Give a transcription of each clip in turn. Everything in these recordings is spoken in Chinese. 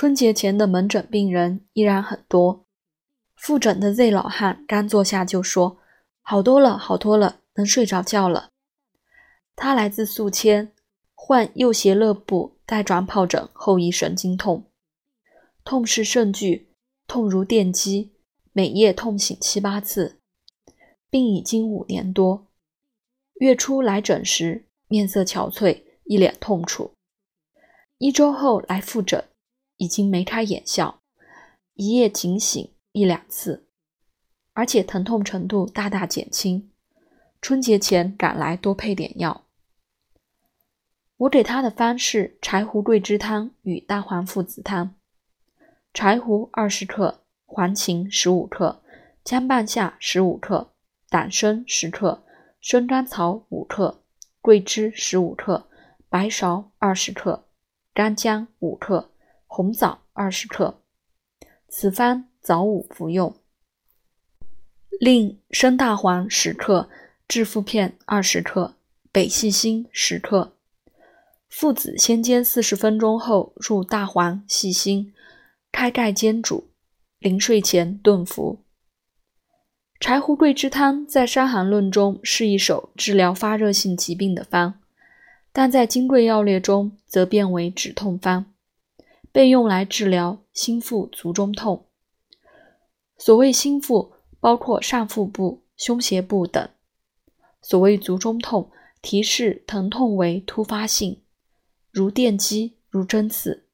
春节前的门诊病人依然很多。复诊的 Z 老汉刚坐下就说：“好多了，好多了，能睡着觉了。”他来自宿迁，患右胁肋部带状疱疹后遗神经痛，痛势甚剧，痛如电击，每夜痛醒七八次，病已经五年多。月初来诊时，面色憔悴，一脸痛楚。一周后来复诊。已经眉开眼笑，一夜警醒一两次，而且疼痛程度大大减轻。春节前赶来多配点药。我给他的方是柴胡桂枝汤与大黄附子汤。柴胡二十克，黄芩十五克，姜半夏十五克，党参十克，生甘草五克，桂枝十五克，白芍二十克，干姜五克。红枣二十克，此方早午服用。另生大黄十克，炙附片二十克，北细辛十克。附子先煎四十分钟后入大黄、细辛，开盖煎煮，临睡前炖服。柴胡桂枝汤在《伤寒论》中是一首治疗发热性疾病的方，但在《金匮要略》中则变为止痛方。被用来治疗心腹、足中痛。所谓心腹，包括上腹部、胸胁部等；所谓足中痛，提示疼痛为突发性，如电击、如针刺。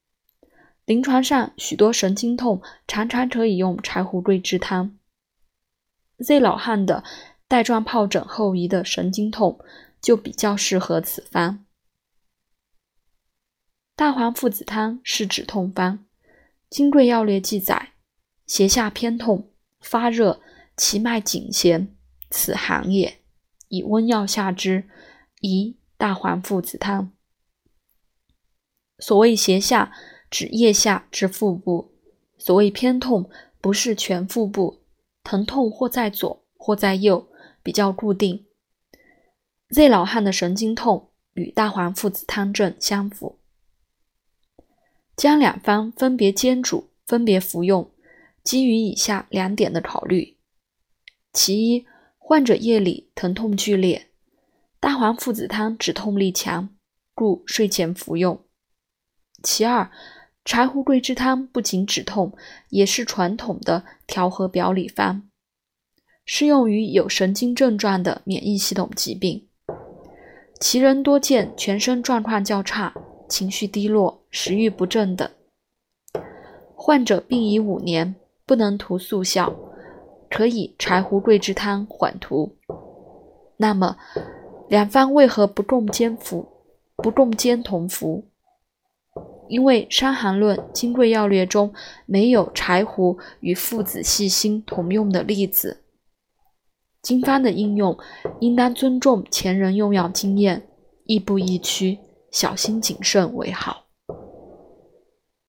临床上，许多神经痛常常可以用柴胡桂枝汤。Z 老汉的带状疱疹后遗的神经痛，就比较适合此方。大黄附子汤是止痛方，《金匮要略》记载：胁下偏痛、发热、其脉紧弦，此寒也。以温药下之，宜大黄附子汤。所谓胁下，指腋下至腹部；所谓偏痛，不是全腹部，疼痛或在左或在右，比较固定。Z 老汉的神经痛与大黄附子汤症相符。将两方分别煎煮，分别服用，基于以下两点的考虑：其一，患者夜里疼痛剧烈，大黄附子汤止痛力强，故睡前服用；其二，柴胡桂枝汤不仅止痛，也是传统的调和表里方，适用于有神经症状的免疫系统疾病，其人多见全身状况较差。情绪低落、食欲不振等，患者病已五年，不能图速效，可以柴胡桂枝汤缓图。那么，两方为何不共煎服？不共煎同服？因为《伤寒论·金匮要略》中没有柴胡与附子细辛同用的例子。经方的应用，应当尊重前人用药经验，亦步亦趋。小心谨慎为好。